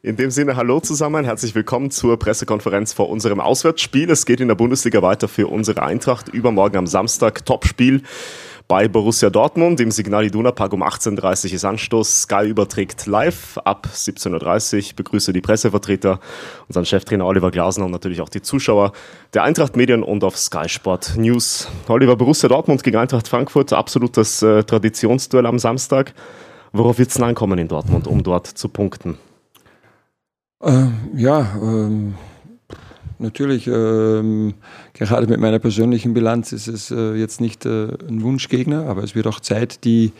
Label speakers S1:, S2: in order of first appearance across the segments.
S1: In dem Sinne, hallo zusammen, herzlich willkommen zur Pressekonferenz vor unserem Auswärtsspiel. Es geht in der Bundesliga weiter für unsere Eintracht. Übermorgen am Samstag Topspiel bei Borussia Dortmund. Im Signal Iduna Park um 18.30 Uhr ist Anstoß. Sky überträgt live ab 17.30 Uhr. Begrüße die Pressevertreter, unseren Cheftrainer Oliver Glasner und natürlich auch die Zuschauer der Eintracht Medien und auf Sky Sport News. Oliver, Borussia Dortmund gegen Eintracht Frankfurt, absolutes äh, Traditionsduell am Samstag. Worauf wird es ankommen in Dortmund, um dort zu punkten?
S2: Äh, ja, ähm, natürlich, ähm, gerade mit meiner persönlichen Bilanz ist es äh, jetzt nicht äh, ein Wunschgegner, aber es wird auch Zeit, die,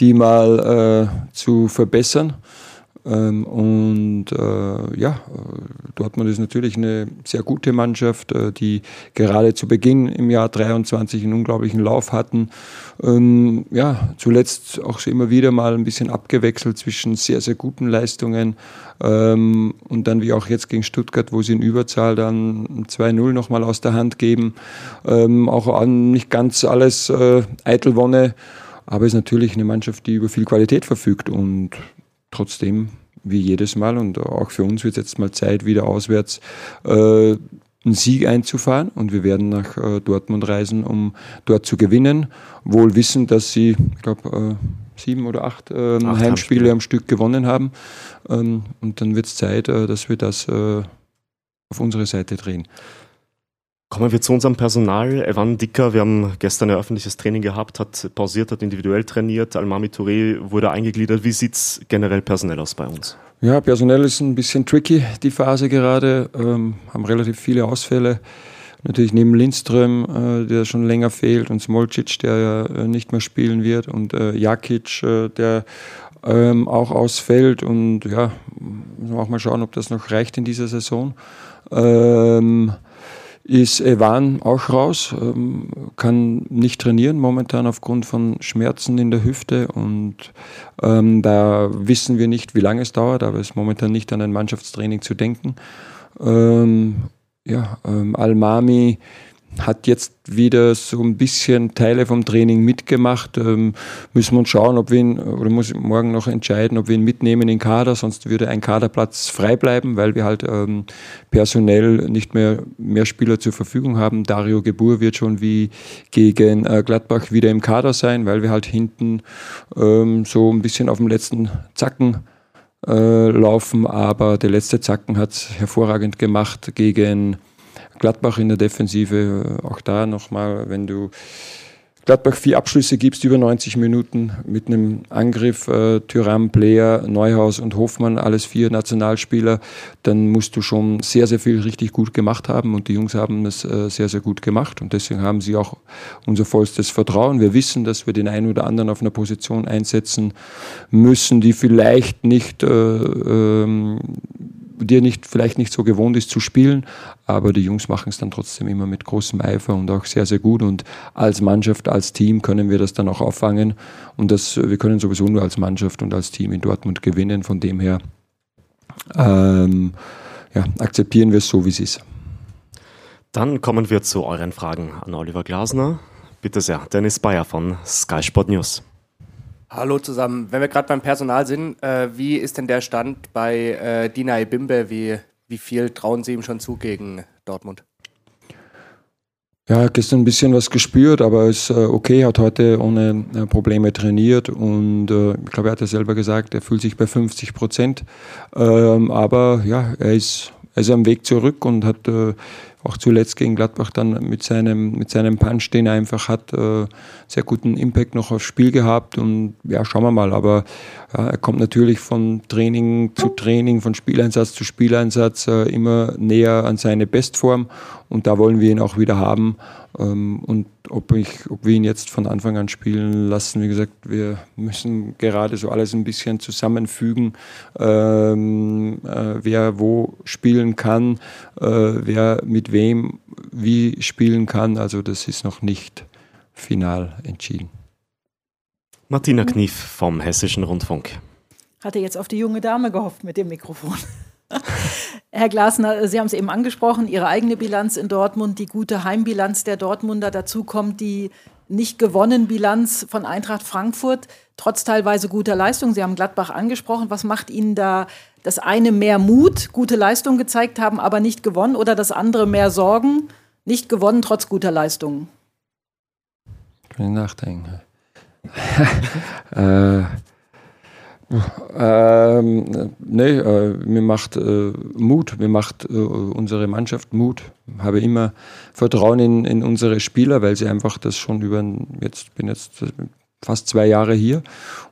S2: die mal äh, zu verbessern. Ähm, und äh, ja, Dortmund ist natürlich eine sehr gute Mannschaft, äh, die gerade zu Beginn im Jahr 23 einen unglaublichen Lauf hatten. Ähm, ja, zuletzt auch immer wieder mal ein bisschen abgewechselt zwischen sehr, sehr guten Leistungen ähm, und dann wie auch jetzt gegen Stuttgart, wo sie in Überzahl dann 2-0 nochmal aus der Hand geben. Ähm, auch an nicht ganz alles äh, Eitelwonne, aber ist natürlich eine Mannschaft, die über viel Qualität verfügt und trotzdem, wie jedes Mal, und auch für uns wird es jetzt mal Zeit, wieder auswärts äh, einen Sieg einzufahren. Und wir werden nach äh, Dortmund reisen, um dort zu gewinnen. Wohl wissen, dass sie, ich glaube, äh, sieben oder acht, ähm, acht Heimspiele am Stück gewonnen haben. Ähm, und dann wird es Zeit, äh, dass wir das äh, auf unsere Seite drehen.
S1: Kommen wir zu unserem Personal. Evan Dicker, wir haben gestern ein öffentliches Training gehabt, hat pausiert, hat individuell trainiert. Almami Touré wurde eingegliedert. Wie sieht es generell personell aus bei uns?
S2: Ja, personell ist ein bisschen tricky, die Phase gerade. Ähm, haben relativ viele Ausfälle. Natürlich neben Lindström, äh, der schon länger fehlt, und Smolcic, der ja äh, nicht mehr spielen wird, und äh, Jakic, äh, der ähm, auch ausfällt. Und ja, müssen wir auch mal schauen, ob das noch reicht in dieser Saison. Ähm, ist Evan auch raus, ähm, kann nicht trainieren momentan aufgrund von Schmerzen in der Hüfte und ähm, da wissen wir nicht, wie lange es dauert, aber es ist momentan nicht an ein Mannschaftstraining zu denken. Ähm, ja, ähm, Almami hat jetzt wieder so ein bisschen Teile vom Training mitgemacht. Ähm, müssen wir uns schauen, ob wir ihn, oder muss ich morgen noch entscheiden, ob wir ihn mitnehmen in den Kader, sonst würde ein Kaderplatz frei bleiben, weil wir halt ähm, personell nicht mehr mehr Spieler zur Verfügung haben. Dario Gebur wird schon wie gegen äh, Gladbach wieder im Kader sein, weil wir halt hinten ähm, so ein bisschen auf dem letzten Zacken äh, laufen, aber der letzte Zacken hat es hervorragend gemacht gegen Gladbach in der Defensive, auch da nochmal, wenn du Gladbach vier Abschlüsse gibst, über 90 Minuten mit einem Angriff, äh, Tyram, Player, Neuhaus und Hofmann, alles vier Nationalspieler, dann musst du schon sehr, sehr viel richtig gut gemacht haben und die Jungs haben es äh, sehr, sehr gut gemacht und deswegen haben sie auch unser vollstes Vertrauen. Wir wissen, dass wir den einen oder anderen auf einer Position einsetzen müssen, die vielleicht nicht äh, ähm, dir nicht, vielleicht nicht so gewohnt ist zu spielen, aber die Jungs machen es dann trotzdem immer mit großem Eifer und auch sehr, sehr gut. Und als Mannschaft, als Team können wir das dann auch auffangen. Und das, wir können sowieso nur als Mannschaft und als Team in Dortmund gewinnen. Von dem her ähm, ja, akzeptieren wir es so, wie es ist.
S1: Dann kommen wir zu euren Fragen an Oliver Glasner. Bitte sehr, Dennis Bayer von Sky Sport News.
S3: Hallo zusammen. Wenn wir gerade beim Personal sind, äh, wie ist denn der Stand bei äh, Dina Bimbe? Wie, wie viel trauen Sie ihm schon zu gegen Dortmund?
S2: Ja, gestern ein bisschen was gespürt, aber ist äh, okay, hat heute ohne äh, Probleme trainiert und äh, ich glaube, er hat ja selber gesagt, er fühlt sich bei 50 Prozent. Ähm, aber ja, er ist, er ist am Weg zurück und hat äh, auch zuletzt gegen Gladbach dann mit seinem, mit seinem Punch, den er einfach hat, äh, sehr guten Impact noch aufs Spiel gehabt. Und ja, schauen wir mal. Aber ja, er kommt natürlich von Training zu Training, von Spieleinsatz zu Spieleinsatz äh, immer näher an seine Bestform. Und da wollen wir ihn auch wieder haben. Ähm, und ob, ich, ob wir ihn jetzt von Anfang an spielen lassen, wie gesagt, wir müssen gerade so alles ein bisschen zusammenfügen, ähm, äh, wer wo spielen kann, äh, wer mit wem wie spielen kann. Also das ist noch nicht final entschieden.
S1: Martina Knief vom Hessischen Rundfunk.
S4: Hatte jetzt auf die junge Dame gehofft mit dem Mikrofon. Herr Glasner, Sie haben es eben angesprochen, Ihre eigene Bilanz in Dortmund, die gute Heimbilanz der Dortmunder. Dazu kommt die nicht gewonnen Bilanz von Eintracht Frankfurt, trotz teilweise guter Leistung. Sie haben Gladbach angesprochen. Was macht Ihnen da das eine mehr Mut, gute Leistung gezeigt haben, aber nicht gewonnen, oder das andere mehr Sorgen, nicht gewonnen, trotz guter Leistungen?
S2: Ich will nachdenken. äh, ähm, nee, äh, mir macht äh, Mut, mir macht äh, unsere Mannschaft Mut. Ich habe immer Vertrauen in, in unsere Spieler, weil sie einfach das schon über, jetzt bin jetzt fast zwei Jahre hier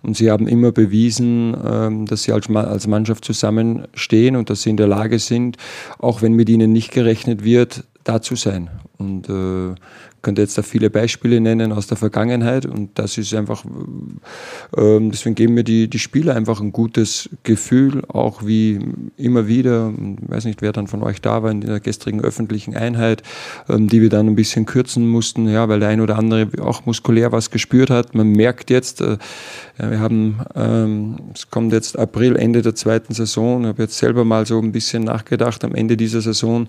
S2: und sie haben immer bewiesen, ähm, dass sie als, als Mannschaft zusammenstehen und dass sie in der Lage sind, auch wenn mit ihnen nicht gerechnet wird, da zu sein. Und äh, könnte jetzt da viele Beispiele nennen aus der Vergangenheit und das ist einfach, äh, deswegen geben mir die, die Spieler einfach ein gutes Gefühl, auch wie immer wieder, ich weiß nicht, wer dann von euch da war in der gestrigen öffentlichen Einheit, ähm, die wir dann ein bisschen kürzen mussten, ja, weil der ein oder andere auch muskulär was gespürt hat. Man merkt jetzt, äh, wir haben, ähm, es kommt jetzt April, Ende der zweiten Saison, ich habe jetzt selber mal so ein bisschen nachgedacht, am Ende dieser Saison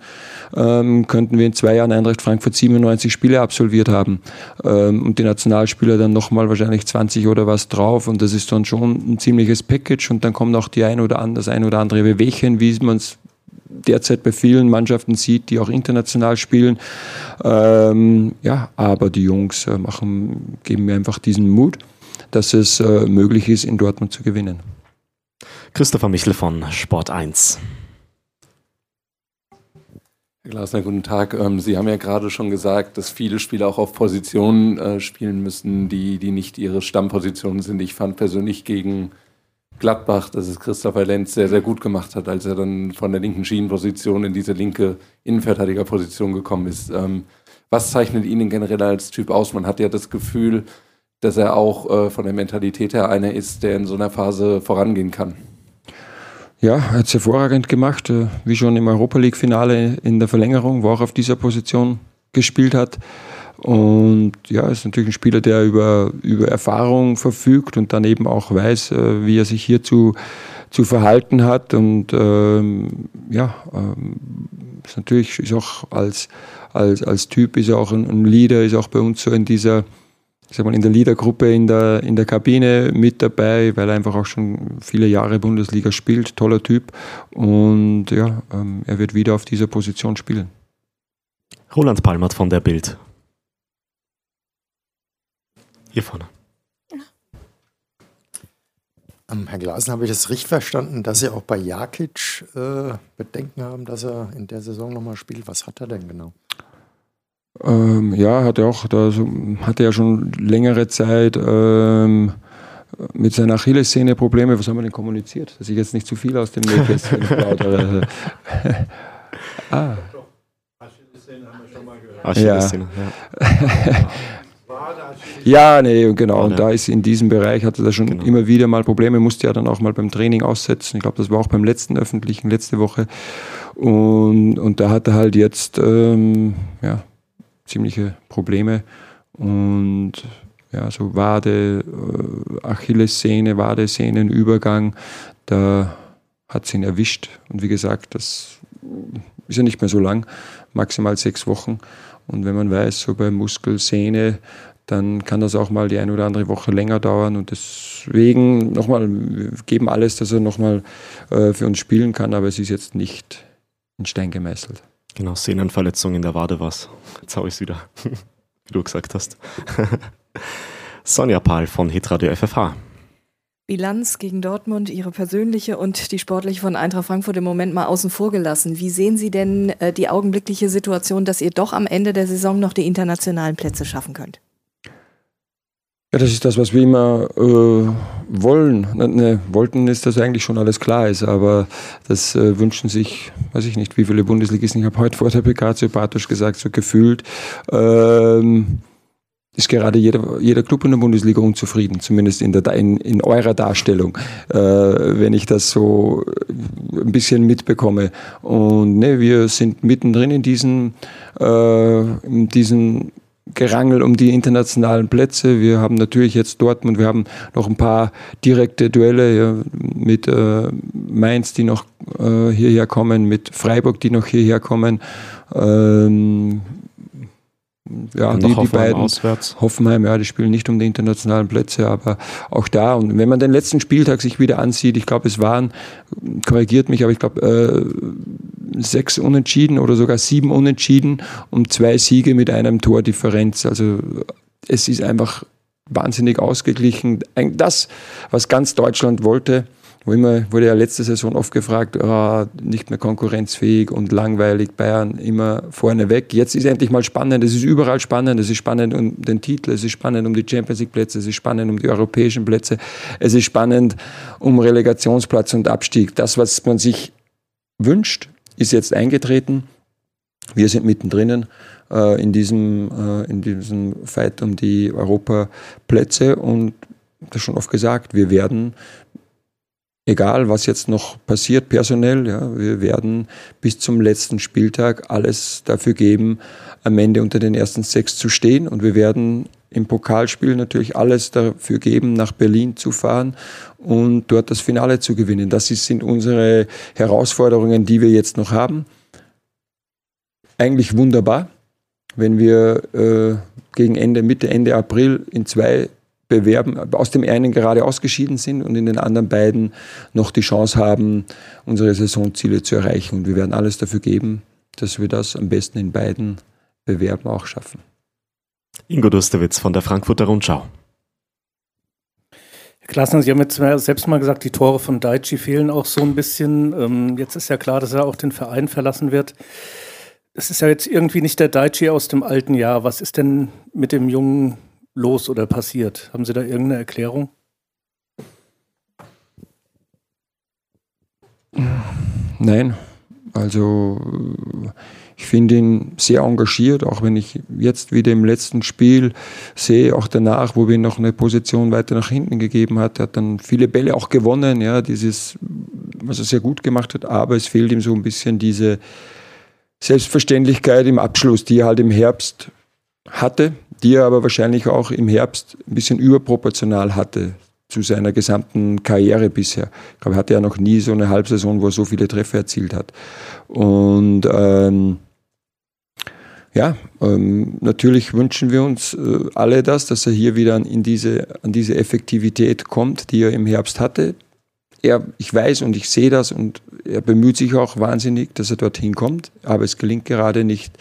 S2: ähm, könnten wir in zwei Jahren Eintracht Frankfurt 97 Spiele absolviert haben ähm, und die Nationalspieler dann nochmal wahrscheinlich 20 oder was drauf und das ist dann schon ein ziemliches Package und dann kommt auch die ein oder andere, das ein oder andere Bewegchen, wie man es derzeit bei vielen Mannschaften sieht, die auch international spielen. Ähm, ja, aber die Jungs äh, machen, geben mir einfach diesen Mut, dass es äh, möglich ist, in Dortmund zu gewinnen.
S1: Christopher Michel von Sport 1.
S5: Herr Glasner, guten Tag. Ähm, Sie haben ja gerade schon gesagt, dass viele Spieler auch auf Positionen äh, spielen müssen, die, die nicht ihre Stammpositionen sind. Ich fand persönlich gegen Gladbach, dass es Christopher Lenz sehr, sehr gut gemacht hat, als er dann von der linken Schienenposition in diese linke Innenverteidigerposition gekommen ist. Ähm, was zeichnet ihn generell als Typ aus? Man hat ja das Gefühl, dass er auch äh, von der Mentalität her einer ist, der in so einer Phase vorangehen kann.
S2: Ja, hat es hervorragend gemacht, äh, wie schon im Europa League-Finale in der Verlängerung, wo auch auf dieser Position gespielt hat. Und ja, ist natürlich ein Spieler, der über, über Erfahrung verfügt und dann eben auch weiß, äh, wie er sich hier zu, verhalten hat. Und ähm, ja, ähm, ist natürlich ist auch als, als, als Typ ist er auch ein Leader, ist auch bei uns so in dieser ich sag mal, in der Leadergruppe in der, in der Kabine mit dabei, weil er einfach auch schon viele Jahre Bundesliga spielt. Toller Typ. Und ja, ähm, er wird wieder auf dieser Position spielen.
S1: Roland Palmert von der Bild. Hier vorne.
S6: Herr Glasen, habe ich das richtig verstanden, dass Sie auch bei Jakic äh, Bedenken haben, dass er in der Saison nochmal spielt? Was hat er denn genau?
S2: Ähm, ja, hat er auch, da hatte ja schon längere Zeit ähm, mit seiner Achillessehne Probleme. Was haben wir denn kommuniziert? Dass ich jetzt nicht zu viel aus dem Nähkästchen plaudere. ah. Achillessehne haben wir schon mal gehört. Achillessehne, ja. Ja, nee, genau. Und da ist in diesem Bereich hatte er schon genau. immer wieder mal Probleme, musste ja dann auch mal beim Training aussetzen. Ich glaube, das war auch beim letzten öffentlichen, letzte Woche. Und, und da hat er halt jetzt, ähm, ja, ziemliche Probleme. Und ja, so Wade, äh, Achillessehne, Wadesehnenübergang, da hat sie ihn erwischt. Und wie gesagt, das ist ja nicht mehr so lang, maximal sechs Wochen. Und wenn man weiß, so bei Muskelsehne, dann kann das auch mal die eine oder andere Woche länger dauern. Und deswegen nochmal, wir geben alles, dass er nochmal äh, für uns spielen kann, aber es ist jetzt nicht in Stein gemeißelt.
S1: Genau, Sehnenverletzung in der Wade was. Jetzt habe ich es wieder, wie du gesagt hast. Sonja Pahl von Hitradio FFH.
S7: Bilanz gegen Dortmund, Ihre persönliche und die sportliche von Eintracht Frankfurt im Moment mal außen vor gelassen. Wie sehen Sie denn äh, die augenblickliche Situation, dass ihr doch am Ende der Saison noch die internationalen Plätze schaffen könnt?
S2: Ja, das ist das, was wir immer äh, wollen. Ne, ne, wollten ist, dass eigentlich schon alles klar ist, aber das äh, wünschen sich, weiß ich nicht, wie viele Bundesligisten. Ich habe heute vor der PK zu Bartosch gesagt, so gefühlt ähm, ist gerade jeder, jeder Club in der Bundesliga unzufrieden, zumindest in, der, in, in eurer Darstellung, äh, wenn ich das so ein bisschen mitbekomme. Und ne, wir sind mittendrin in diesen, äh, in diesen Gerangel um die internationalen Plätze. Wir haben natürlich jetzt Dortmund, wir haben noch ein paar direkte Duelle ja, mit äh, Mainz, die noch äh, hierher kommen, mit Freiburg, die noch hierher kommen. Ähm, ja, die, die beiden auswärts. Hoffenheim, ja, die spielen nicht um die internationalen Plätze, aber auch da. Und wenn man den letzten Spieltag sich wieder ansieht, ich glaube, es waren, korrigiert mich, aber ich glaube, äh, sechs Unentschieden oder sogar sieben Unentschieden und zwei Siege mit einem Tordifferenz. Also es ist einfach wahnsinnig ausgeglichen. Das, was ganz Deutschland wollte, wo immer wurde ja letzte Saison oft gefragt, oh, nicht mehr konkurrenzfähig und langweilig, Bayern immer vorne weg. Jetzt ist endlich mal spannend, es ist überall spannend, es ist spannend um den Titel, es ist spannend um die Champions League Plätze, es ist spannend um die europäischen Plätze, es ist spannend um Relegationsplatz und Abstieg. Das, was man sich wünscht, ist jetzt eingetreten. Wir sind mittendrin äh, in, diesem, äh, in diesem Fight um die Europaplätze und das schon oft gesagt, wir werden egal was jetzt noch passiert personell, ja, wir werden bis zum letzten Spieltag alles dafür geben, am Ende unter den ersten sechs zu stehen und wir werden im Pokalspiel natürlich alles dafür geben, nach Berlin zu fahren und dort das Finale zu gewinnen. Das sind unsere Herausforderungen, die wir jetzt noch haben. Eigentlich wunderbar, wenn wir äh, gegen Ende, Mitte, Ende April in zwei bewerben, aus dem einen gerade ausgeschieden sind und in den anderen beiden noch die Chance haben, unsere Saisonziele zu erreichen. Und wir werden alles dafür geben, dass wir das am besten in beiden Bewerben auch schaffen.
S1: Ingo Dusterwitz von der Frankfurter Rundschau.
S8: Herr Klaasner, Sie haben jetzt selbst mal gesagt, die Tore von Daichi fehlen auch so ein bisschen. Ähm, jetzt ist ja klar, dass er auch den Verein verlassen wird. Es ist ja jetzt irgendwie nicht der Daichi aus dem alten Jahr. Was ist denn mit dem jungen los oder passiert? Haben Sie da irgendeine Erklärung?
S2: Nein, also ich finde ihn sehr engagiert, auch wenn ich jetzt wieder im letzten Spiel sehe, auch danach, wo wir noch eine Position weiter nach hinten gegeben hat, er hat dann viele Bälle auch gewonnen, ja, dieses, was er sehr gut gemacht hat, aber es fehlt ihm so ein bisschen diese Selbstverständlichkeit im Abschluss, die er halt im Herbst hatte, die er aber wahrscheinlich auch im Herbst ein bisschen überproportional hatte zu seiner gesamten Karriere bisher. Ich glaube, er hatte ja noch nie so eine Halbsaison, wo er so viele Treffer erzielt hat. Und ähm, ja, ähm, natürlich wünschen wir uns äh, alle das, dass er hier wieder an, in diese, an diese Effektivität kommt, die er im Herbst hatte. Er, ich weiß und ich sehe das und er bemüht sich auch wahnsinnig, dass er dorthin kommt, aber es gelingt gerade nicht,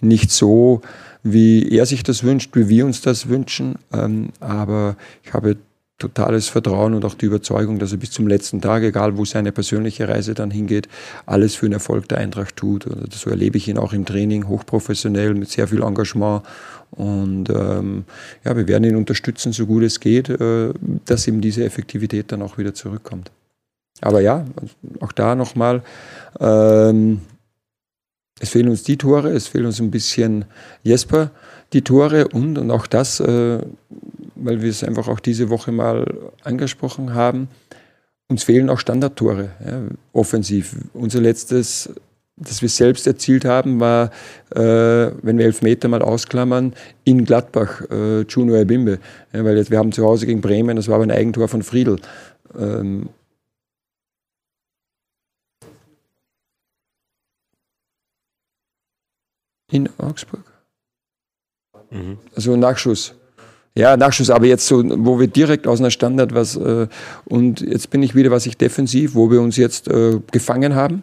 S2: nicht so, wie er sich das wünscht, wie wir uns das wünschen. Ähm, aber ich habe totales Vertrauen und auch die Überzeugung, dass er bis zum letzten Tag, egal wo seine persönliche Reise dann hingeht, alles für den Erfolg der Eintracht tut. Und so erlebe ich ihn auch im Training, hochprofessionell, mit sehr viel Engagement. Und ähm, ja, wir werden ihn unterstützen, so gut es geht, äh, dass ihm diese Effektivität dann auch wieder zurückkommt. Aber ja, auch da nochmal, ähm, es fehlen uns die Tore, es fehlen uns ein bisschen Jesper die Tore und, und auch das, äh, weil wir es einfach auch diese Woche mal angesprochen haben, uns fehlen auch Standardtore, ja, offensiv. Unser letztes, das wir selbst erzielt haben, war, äh, wenn wir elf Meter mal ausklammern, in Gladbach, äh, Juno Ebimbe. Ja, weil jetzt, wir haben zu Hause gegen Bremen, das war aber ein Eigentor von Friedl. Ähm, In Augsburg? Mhm. Also Nachschuss. Ja, Nachschuss, aber jetzt so, wo wir direkt aus einer Standard was, äh, und jetzt bin ich wieder, was ich defensiv, wo wir uns jetzt äh, gefangen haben.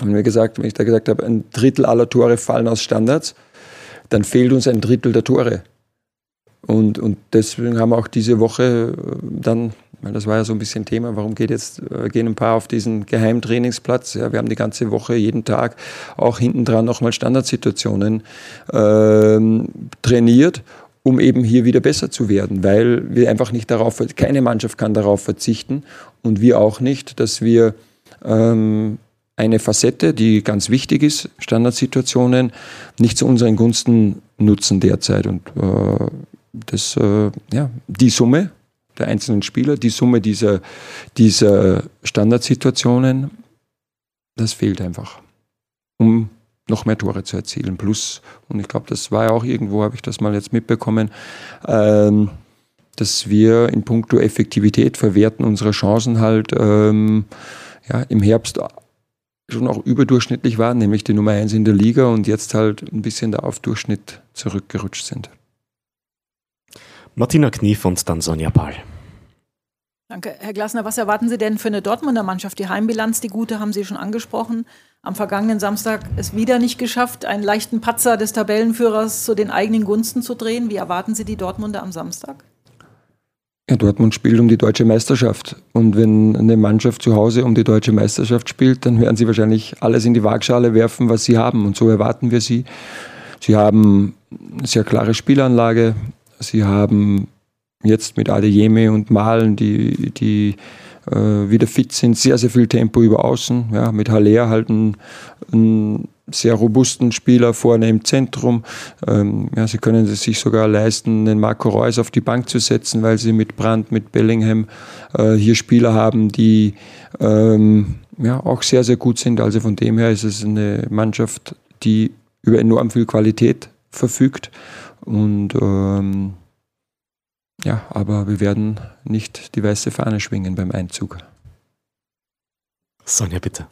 S2: Haben wir gesagt, wenn ich da gesagt habe, ein Drittel aller Tore fallen aus Standards, dann fehlt uns ein Drittel der Tore. Und, und deswegen haben wir auch diese Woche äh, dann weil das war ja so ein bisschen Thema, warum geht jetzt, äh, gehen ein paar auf diesen Geheimtrainingsplatz? Ja, wir haben die ganze Woche, jeden Tag auch hinten dran nochmal Standardsituationen ähm, trainiert um eben hier wieder besser zu werden, weil wir einfach nicht darauf, keine Mannschaft kann darauf verzichten und wir auch nicht, dass wir ähm, eine Facette, die ganz wichtig ist, Standardsituationen, nicht zu unseren Gunsten nutzen derzeit. Und äh, das, äh, ja, die Summe der einzelnen Spieler, die Summe dieser, dieser Standardsituationen, das fehlt einfach, um noch mehr Tore zu erzielen. Plus, und ich glaube, das war ja auch irgendwo, habe ich das mal jetzt mitbekommen, ähm, dass wir in puncto Effektivität verwerten unsere Chancen halt ähm, ja, im Herbst schon auch überdurchschnittlich waren, nämlich die Nummer 1 in der Liga und jetzt halt ein bisschen da auf Durchschnitt zurückgerutscht sind.
S1: Martina Knief und dann Sonja Pahl.
S4: Danke. Herr Glasner, was erwarten Sie denn für eine Dortmunder Mannschaft? Die Heimbilanz, die gute, haben Sie schon angesprochen. Am vergangenen Samstag es wieder nicht geschafft, einen leichten Patzer des Tabellenführers zu den eigenen Gunsten zu drehen. Wie erwarten Sie die Dortmunder am Samstag?
S2: Ja, Dortmund spielt um die deutsche Meisterschaft. Und wenn eine Mannschaft zu Hause um die deutsche Meisterschaft spielt, dann werden sie wahrscheinlich alles in die Waagschale werfen, was sie haben. Und so erwarten wir sie. Sie haben eine sehr klare Spielanlage. Sie haben jetzt mit Adeyemi und Malen, die, die äh, wieder fit sind, sehr, sehr viel Tempo über außen. Ja, mit Haller halt ein, ein sehr robusten Spieler vorne im Zentrum. Ähm, ja, sie können es sich sogar leisten, den Marco Reus auf die Bank zu setzen, weil sie mit Brandt, mit Bellingham äh, hier Spieler haben, die ähm, ja, auch sehr, sehr gut sind. Also von dem her ist es eine Mannschaft, die über enorm viel Qualität verfügt. Und ähm, ja, aber wir werden nicht die weiße Fahne schwingen beim Einzug.
S1: Sonja, bitte.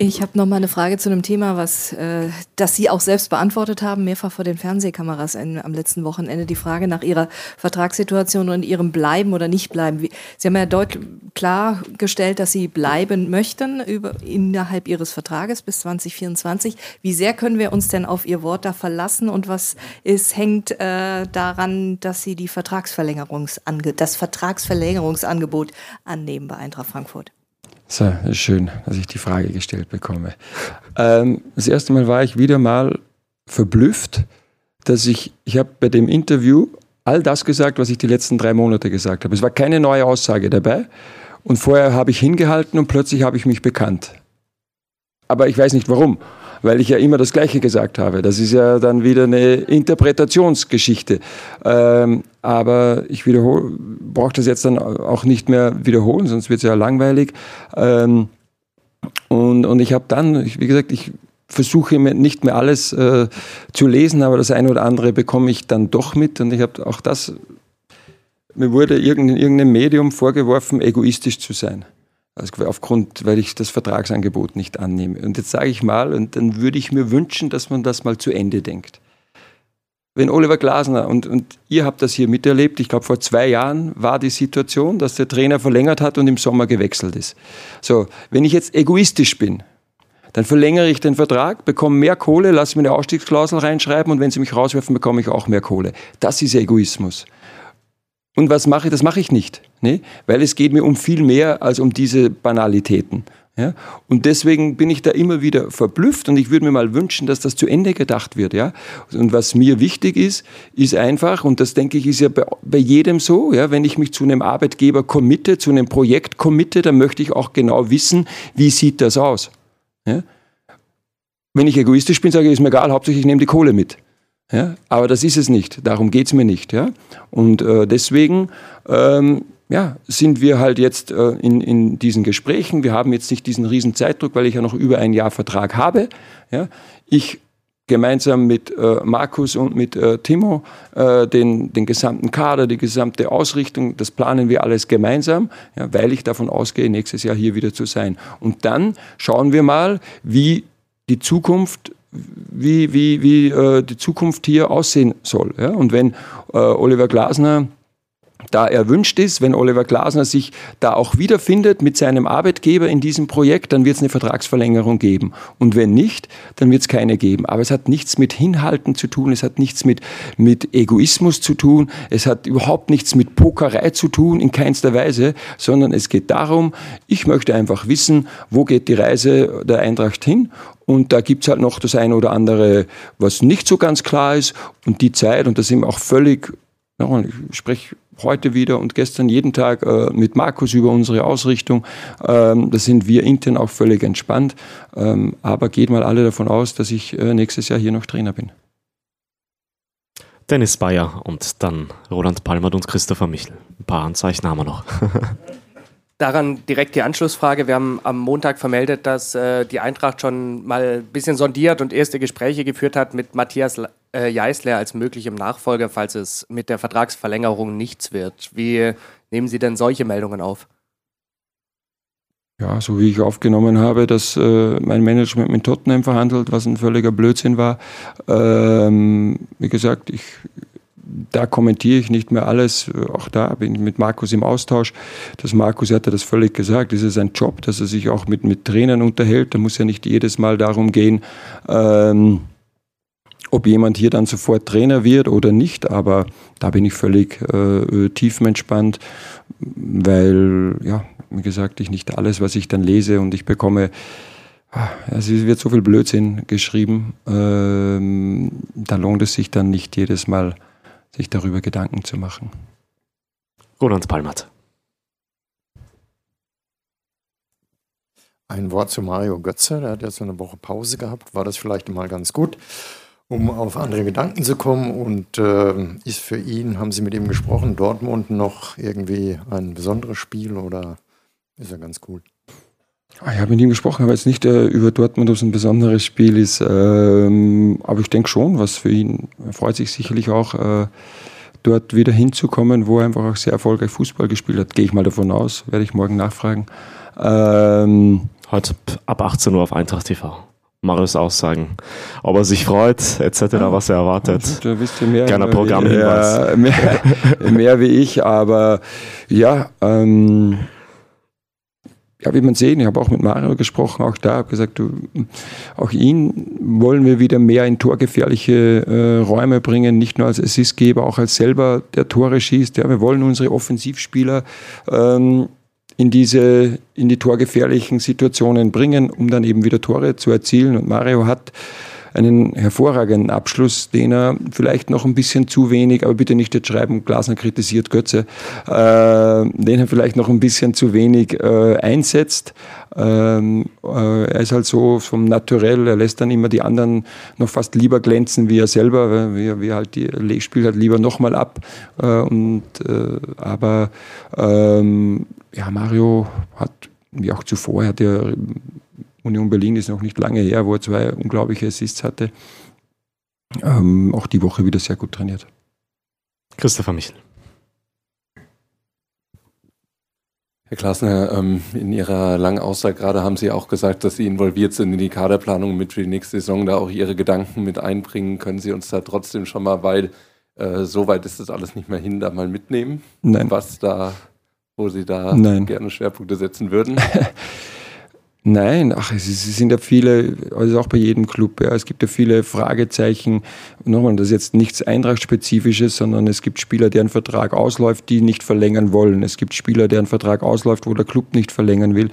S7: Ich habe noch mal eine Frage zu einem Thema, was äh, das Sie auch selbst beantwortet haben, mehrfach vor den Fernsehkameras in, am letzten Wochenende. Die Frage nach Ihrer Vertragssituation und Ihrem Bleiben oder Nicht-Bleiben. Sie haben ja deutlich klargestellt, dass Sie bleiben möchten über, innerhalb Ihres Vertrages bis 2024. Wie sehr können wir uns denn auf Ihr Wort da verlassen und was ist, hängt äh, daran, dass Sie die Vertragsverlängerungsange das Vertragsverlängerungsangebot annehmen bei Eintracht Frankfurt?
S2: So, schön, dass ich die Frage gestellt bekomme. Ähm, das erste Mal war ich wieder mal verblüfft, dass ich, ich habe bei dem Interview all das gesagt, was ich die letzten drei Monate gesagt habe. Es war keine neue Aussage dabei. Und vorher habe ich hingehalten und plötzlich habe ich mich bekannt. Aber ich weiß nicht warum weil ich ja immer das Gleiche gesagt habe. Das ist ja dann wieder eine Interpretationsgeschichte. Ähm, aber ich wiederhole, brauche das jetzt dann auch nicht mehr wiederholen, sonst wird es ja langweilig. Ähm, und, und ich habe dann, wie gesagt, ich versuche nicht mehr alles äh, zu lesen, aber das eine oder andere bekomme ich dann doch mit. Und ich habe auch das, mir wurde in irgendeinem Medium vorgeworfen, egoistisch zu sein. Also aufgrund, weil ich das Vertragsangebot nicht annehme. Und jetzt sage ich mal, und dann würde ich mir wünschen, dass man das mal zu Ende denkt. Wenn Oliver Glasner, und, und ihr habt das hier miterlebt, ich glaube vor zwei Jahren war die Situation, dass der Trainer verlängert hat und im Sommer gewechselt ist. So, wenn ich jetzt egoistisch bin, dann verlängere ich den Vertrag, bekomme mehr Kohle, lasse mir eine Ausstiegsklausel reinschreiben und wenn sie mich rauswerfen, bekomme ich auch mehr Kohle. Das ist Egoismus. Und was mache ich? Das mache ich nicht, ne? weil es geht mir um viel mehr als um diese Banalitäten. Ja? Und deswegen bin ich da immer wieder verblüfft und ich würde mir mal wünschen, dass das zu Ende gedacht wird. Ja? Und was mir wichtig ist, ist einfach, und das denke ich ist ja bei, bei jedem so, ja? wenn ich mich zu einem Arbeitgeber committe, zu einem Projekt committe, dann möchte ich auch genau wissen, wie sieht das aus. Ja? Wenn ich egoistisch bin, sage ich, ist mir egal, hauptsächlich ich nehme die Kohle mit. Ja? Aber das ist es nicht, darum geht es mir nicht. Ja? Und äh, deswegen ähm, ja, sind wir halt jetzt äh, in, in diesen Gesprächen. Wir haben jetzt nicht diesen riesen Zeitdruck, weil ich ja noch über ein Jahr Vertrag habe. Ja? Ich gemeinsam mit äh, Markus und mit äh, Timo äh, den, den gesamten Kader, die gesamte Ausrichtung, das planen wir alles gemeinsam, ja, weil ich davon ausgehe, nächstes Jahr hier wieder zu sein. Und dann schauen wir mal, wie die Zukunft wie, wie, wie äh, die Zukunft hier aussehen soll. Ja? Und wenn äh, Oliver Glasner da erwünscht ist, wenn Oliver Glasner sich da auch wiederfindet mit seinem Arbeitgeber in diesem Projekt, dann wird es eine Vertragsverlängerung geben. Und wenn nicht, dann wird es keine geben. Aber es hat nichts mit Hinhalten zu tun, es hat nichts mit, mit Egoismus zu tun, es hat überhaupt nichts mit Pokerei zu tun, in keinster Weise, sondern es geht darum, ich möchte einfach wissen, wo geht die Reise der Eintracht hin und da gibt's halt noch das eine oder andere, was nicht so ganz klar ist. Und die Zeit, und da sind wir auch völlig, ja, ich spreche heute wieder und gestern jeden Tag äh, mit Markus über unsere Ausrichtung. Ähm, da sind wir intern auch völlig entspannt. Ähm, aber geht mal alle davon aus, dass ich äh, nächstes Jahr hier noch Trainer bin.
S1: Dennis Bayer und dann Roland Palmer und Christopher Michel. Ein paar Anzeichen haben wir noch.
S3: Daran direkt die Anschlussfrage. Wir haben am Montag vermeldet, dass äh, die Eintracht schon mal ein bisschen sondiert und erste Gespräche geführt hat mit Matthias äh, Jeißler als möglichem Nachfolger, falls es mit der Vertragsverlängerung nichts wird. Wie nehmen Sie denn solche Meldungen auf?
S2: ja, so wie ich aufgenommen habe, dass äh, mein Management mit Tottenham verhandelt, was ein völliger Blödsinn war. Ähm, wie gesagt, ich, da kommentiere ich nicht mehr alles. Auch da bin ich mit Markus im Austausch. Das Markus hat das völlig gesagt. Es ist ein Job, dass er sich auch mit, mit Trainern unterhält. Da muss ja nicht jedes Mal darum gehen, ähm, ob jemand hier dann sofort Trainer wird oder nicht. Aber da bin ich völlig äh, tiefenentspannt, weil, ja, wie gesagt, ich nicht alles, was ich dann lese und ich bekomme, ah, es wird so viel Blödsinn geschrieben, ähm, da lohnt es sich dann nicht jedes Mal, sich darüber Gedanken zu machen.
S1: Roland Palmert.
S6: Ein Wort zu Mario Götze, der hat jetzt eine Woche Pause gehabt. War das vielleicht mal ganz gut, um auf andere Gedanken zu kommen? Und äh, ist für ihn, haben Sie mit ihm gesprochen, Dortmund noch irgendwie ein besonderes Spiel oder ist ja ganz cool.
S2: Ah, ich habe mit ihm gesprochen, aber jetzt nicht äh, über Dortmund, ob es ein besonderes Spiel ist. Ähm, aber ich denke schon, was für ihn. Er freut sich sicherlich auch, äh, dort wieder hinzukommen, wo er einfach auch sehr erfolgreich Fußball gespielt hat. Gehe ich mal davon aus, werde ich morgen nachfragen.
S1: Ähm, Heute ab 18 Uhr auf Eintracht TV. Marius Aussagen, ob er sich freut, etc., ja, was er erwartet.
S2: Da wisst ihr mehr.
S1: Gerne Programmhinweis.
S2: Äh, mehr, mehr, wie ich, aber ja, ähm, ja, wie man sehen, ich habe auch mit Mario gesprochen, auch da, habe gesagt, du, auch ihn wollen wir wieder mehr in torgefährliche äh, Räume bringen, nicht nur als Assistgeber, auch als selber der Tore schießt. Ja, wir wollen unsere Offensivspieler ähm, in diese, in die torgefährlichen Situationen bringen, um dann eben wieder Tore zu erzielen. Und Mario hat einen hervorragenden Abschluss, den er vielleicht noch ein bisschen zu wenig, aber bitte nicht jetzt schreiben, Glasner kritisiert Götze, äh, den er vielleicht noch ein bisschen zu wenig äh, einsetzt. Ähm, äh, er ist halt so vom Naturell, er lässt dann immer die anderen noch fast lieber glänzen wie er selber, wie wie halt die spielt halt lieber nochmal ab. Äh, und, äh, aber ähm, ja, Mario hat, wie auch zuvor, hat er Union Berlin ist noch nicht lange her, wo er zwei unglaubliche Assists hatte. Ähm, auch die Woche wieder sehr gut trainiert.
S1: Christopher Michel.
S5: Herr Klasner, ähm, in Ihrer langen Aussage gerade haben Sie auch gesagt, dass Sie involviert sind in die Kaderplanung mit für die nächste Saison, da auch Ihre Gedanken mit einbringen. Können Sie uns da trotzdem schon mal, weil äh, so weit ist das alles nicht mehr hin, da mal mitnehmen?
S2: Nein.
S5: Was da, wo Sie da
S2: Nein.
S5: gerne Schwerpunkte setzen würden?
S2: Nein, ach, es, sind ja viele, also auch bei jedem Club, ja, es gibt ja viele Fragezeichen. Nochmal, das ist jetzt nichts Eintracht-spezifisches, sondern es gibt Spieler, deren Vertrag ausläuft, die nicht verlängern wollen. Es gibt Spieler, deren Vertrag ausläuft, wo der Club nicht verlängern will.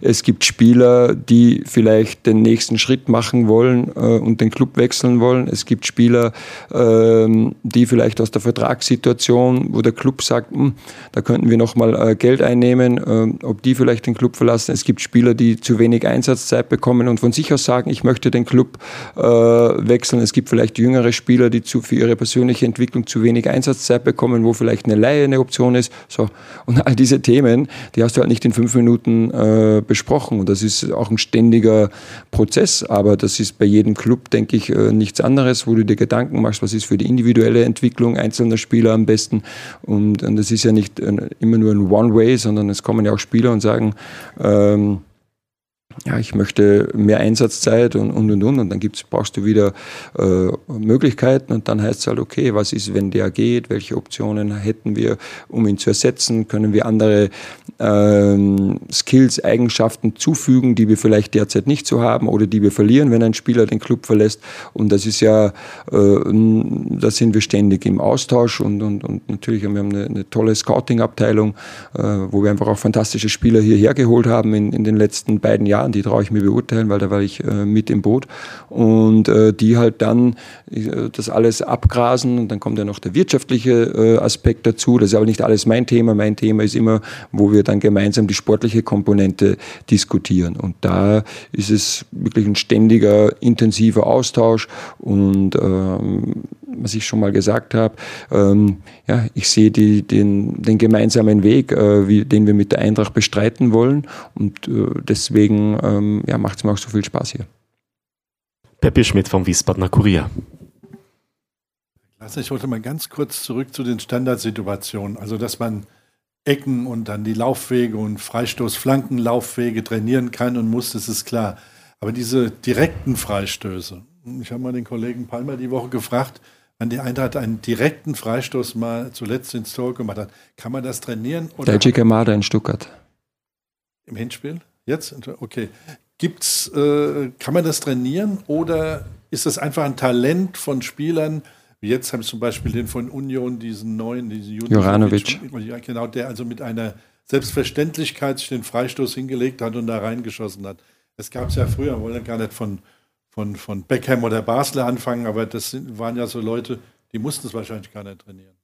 S2: Es gibt Spieler, die vielleicht den nächsten Schritt machen wollen äh, und den Club wechseln wollen. Es gibt Spieler, ähm, die vielleicht aus der Vertragssituation, wo der Club sagt, hm, da könnten wir nochmal äh, Geld einnehmen, äh, ob die vielleicht den Club verlassen. Es gibt Spieler, die zu wenig Einsatzzeit bekommen und von sich aus sagen, ich möchte den Club äh, wechseln. Es gibt vielleicht jüngere Spieler, die zu, für ihre persönliche Entwicklung zu wenig Einsatzzeit bekommen, wo vielleicht eine Leihe eine Option ist. So. Und all diese Themen, die hast du halt nicht in fünf Minuten äh, besprochen. Und das ist auch ein ständiger Prozess, aber das ist bei jedem Club, denke ich, äh, nichts anderes, wo du dir Gedanken machst, was ist für die individuelle Entwicklung einzelner Spieler am besten. Und, und das ist ja nicht äh, immer nur ein One-Way, sondern es kommen ja auch Spieler und sagen, ähm, ja, ich möchte mehr Einsatzzeit und und und und. Und dann gibt's, brauchst du wieder äh, Möglichkeiten und dann heißt es halt, okay, was ist, wenn der geht? Welche Optionen hätten wir, um ihn zu ersetzen? Können wir andere ähm, Skills, Eigenschaften zufügen, die wir vielleicht derzeit nicht so haben oder die wir verlieren, wenn ein Spieler den Club verlässt? Und das ist ja, äh, da sind wir ständig im Austausch und, und, und natürlich haben wir eine, eine tolle Scouting-Abteilung, äh, wo wir einfach auch fantastische Spieler hierher geholt haben in, in den letzten beiden Jahren die traue ich mir beurteilen, weil da war ich äh, mit im Boot. Und äh, die halt dann äh, das alles abgrasen und dann kommt ja noch der wirtschaftliche äh, Aspekt dazu. Das ist aber nicht alles mein Thema. Mein Thema ist immer, wo wir dann gemeinsam die sportliche Komponente diskutieren. Und da ist es wirklich ein ständiger, intensiver Austausch und ähm, was ich schon mal gesagt habe, ähm, ja, ich sehe die, den, den gemeinsamen Weg, äh, wie, den wir mit der Eintracht bestreiten wollen. Und äh, deswegen ähm, ja, macht es mir auch so viel Spaß hier.
S1: Peppi Schmidt vom Wiesbadener Kurier.
S9: ich wollte mal ganz kurz zurück zu den Standardsituationen. Also, dass man Ecken und dann die Laufwege und Freistoßflankenlaufwege trainieren kann und muss, das ist klar. Aber diese direkten Freistöße, ich habe mal den Kollegen Palmer die Woche gefragt, wenn die Eintracht einen direkten Freistoß mal zuletzt ins Tor gemacht hat, kann man das trainieren?
S2: Oder Der Kamada in Stuttgart.
S9: Im Hinspiel? Jetzt? Okay. Gibt's, äh, kann man das trainieren oder ist das einfach ein Talent von Spielern, wie jetzt haben wir zum Beispiel den von Union, diesen neuen, diesen
S2: Joranovic.
S9: Genau, der also mit einer Selbstverständlichkeit sich den Freistoß hingelegt hat und da reingeschossen hat. Das gab es ja früher, wir wollen gar nicht von, von, von Beckham oder Basler anfangen, aber das sind, waren ja so Leute, die mussten es wahrscheinlich gar nicht trainieren.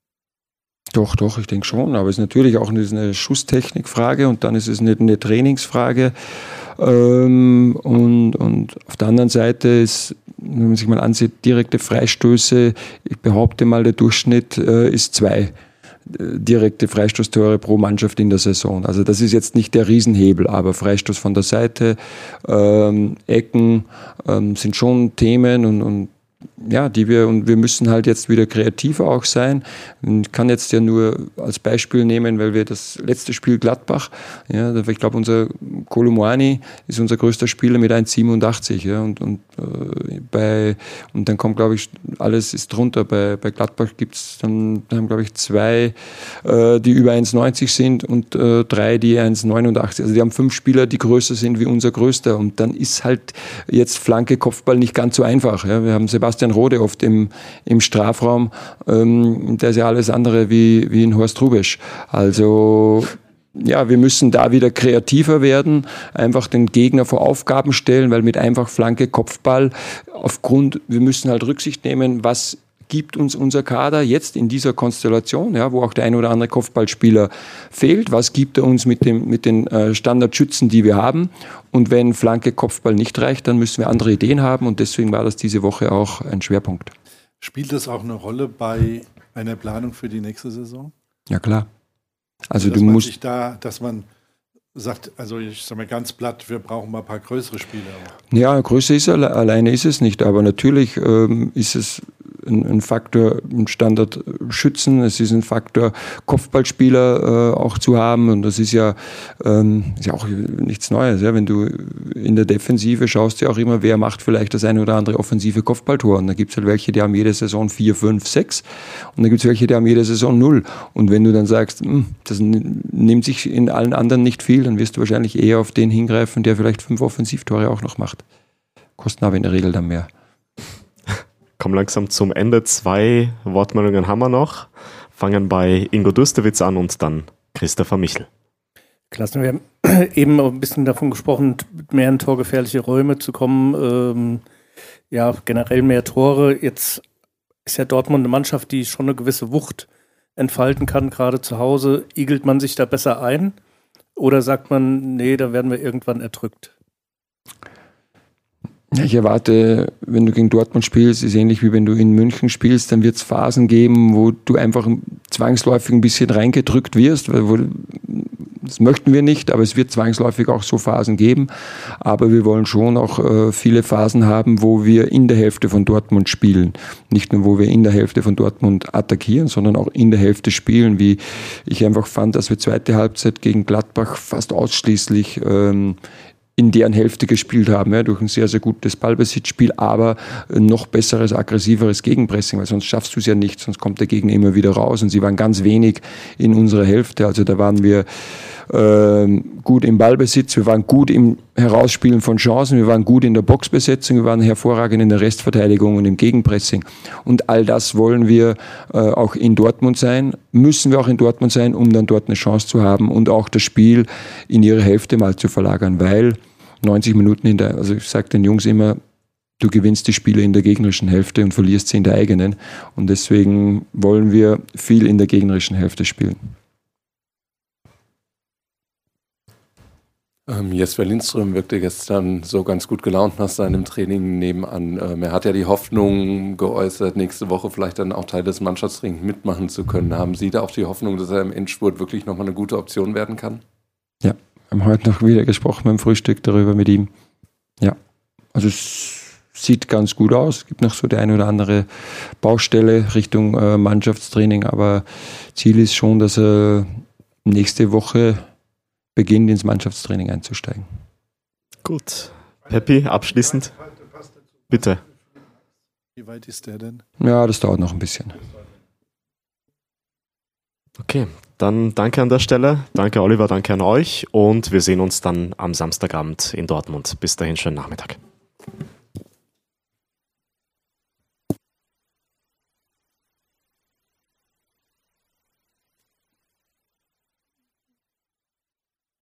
S2: Doch, doch, ich denke schon. Aber es ist natürlich auch eine Schusstechnikfrage und dann ist es nicht eine Trainingsfrage. Ähm, und, und auf der anderen Seite ist, wenn man sich mal ansieht, direkte Freistöße, ich behaupte mal, der Durchschnitt äh, ist zwei direkte Freistoßtore pro Mannschaft in der Saison. Also das ist jetzt nicht der Riesenhebel, aber Freistoß von der Seite, ähm, Ecken ähm, sind schon Themen und, und ja, die wir, und wir müssen halt jetzt wieder kreativer auch sein. Ich kann jetzt ja nur als Beispiel nehmen, weil wir das letzte Spiel Gladbach, ja, ich glaube, unser Kolomoani ist unser größter Spieler mit 1,87, ja, und, und, äh, und dann kommt, glaube ich, alles ist drunter. Bei, bei Gladbach gibt es dann, da haben, glaube ich, zwei, äh, die über 1,90 sind und äh, drei, die 1,89. Also die haben fünf Spieler, die größer sind wie unser größter. Und dann ist halt jetzt Flanke, Kopfball nicht ganz so einfach. Ja. Wir haben Sebastian Rode oft im, im Strafraum. Ähm, der ist ja alles andere wie, wie ein Horst Rubesch. Also ja, wir müssen da wieder kreativer werden, einfach den Gegner vor Aufgaben stellen, weil mit einfach Flanke, Kopfball, aufgrund, wir müssen halt Rücksicht nehmen, was gibt uns unser Kader jetzt in dieser Konstellation, ja, wo auch der ein oder andere Kopfballspieler fehlt? Was gibt er uns mit, dem, mit den äh, Standardschützen, die wir haben? Und wenn Flanke, Kopfball nicht reicht, dann müssen wir andere Ideen haben und deswegen war das diese Woche auch ein Schwerpunkt.
S9: Spielt das auch eine Rolle bei einer Planung für die nächste Saison?
S2: Ja, klar.
S9: Also, also du musst. Da, dass man sagt, also ich sage mal ganz platt, wir brauchen mal ein paar größere Spieler.
S2: Ja, Größe ist alleine ist es nicht, aber natürlich ähm, ist es ein, ein Faktor, ein Standard schützen. Es ist ein Faktor, Kopfballspieler äh, auch zu haben. Und das ist ja, ähm, ist ja auch nichts Neues. Ja? Wenn du in der Defensive schaust, ja auch immer, wer macht vielleicht das eine oder andere offensive Kopfballtor. Und da gibt es halt welche, die haben jede Saison vier, fünf, sechs. Und da gibt es welche, die haben jede Saison null. Und wenn du dann sagst, mh, hm, das nimmt sich in allen anderen nicht viel, dann wirst du wahrscheinlich eher auf den hingreifen, der vielleicht fünf Offensivtore auch noch macht. Kosten aber in der Regel dann mehr
S1: kommen langsam zum Ende. Zwei Wortmeldungen haben wir noch. Fangen bei Ingo Dustewitz an und dann Christopher Michel.
S8: Klasse, wir haben eben ein bisschen davon gesprochen, mehr in torgefährliche Räume zu kommen. Ähm, ja, generell mehr Tore. Jetzt ist ja Dortmund eine Mannschaft, die schon eine gewisse Wucht entfalten kann, gerade zu Hause. Igelt man sich da besser ein? Oder sagt man, nee, da werden wir irgendwann erdrückt?
S2: Ich erwarte, wenn du gegen Dortmund spielst, ist ähnlich wie wenn du in München spielst, dann wird es Phasen geben, wo du einfach zwangsläufig ein bisschen reingedrückt wirst, wo, das möchten wir nicht, aber es wird zwangsläufig auch so Phasen geben. Aber wir wollen schon auch äh, viele Phasen haben, wo wir in der Hälfte von Dortmund spielen. Nicht nur, wo wir in der Hälfte von Dortmund attackieren, sondern auch in der Hälfte spielen, wie ich einfach fand, dass wir zweite Halbzeit gegen Gladbach fast ausschließlich ähm, in deren Hälfte gespielt haben, ja, durch ein sehr, sehr gutes Ballbesitzspiel, aber noch besseres, aggressiveres Gegenpressing, weil sonst schaffst du es ja nicht, sonst kommt der Gegner immer wieder raus und sie waren ganz wenig in unserer Hälfte, also da waren wir äh, gut im Ballbesitz, wir waren gut im Herausspielen von Chancen, wir waren gut in der Boxbesetzung, wir waren hervorragend in der Restverteidigung und im Gegenpressing. Und all das wollen wir äh, auch in Dortmund sein, müssen wir auch in Dortmund sein, um dann dort eine Chance zu haben und auch das Spiel in ihre Hälfte mal zu verlagern, weil 90 Minuten in der, also ich sage den Jungs immer, du gewinnst die Spiele in der gegnerischen Hälfte und verlierst sie in der eigenen. Und deswegen wollen wir viel in der gegnerischen Hälfte spielen.
S5: Ähm, Jesper Lindström wirkte gestern so ganz gut gelaunt nach seinem Training nebenan. Ähm, er hat ja die Hoffnung geäußert, nächste Woche vielleicht dann auch Teil des Mannschaftstrainings mitmachen zu können. Haben Sie da auch die Hoffnung, dass er im Endspurt wirklich nochmal eine gute Option werden kann?
S2: Ja, wir haben heute noch wieder gesprochen beim Frühstück darüber mit ihm. Ja, also es sieht ganz gut aus. Es gibt noch so die eine oder andere Baustelle Richtung äh, Mannschaftstraining, aber Ziel ist schon, dass er nächste Woche beginnt, ins Mannschaftstraining einzusteigen.
S1: Gut. Peppi, abschließend. Bitte.
S9: Wie weit ist der denn?
S2: Ja, das dauert noch ein bisschen.
S1: Okay, dann danke an der Stelle. Danke Oliver, danke an euch und wir sehen uns dann am Samstagabend in Dortmund. Bis dahin, schönen Nachmittag.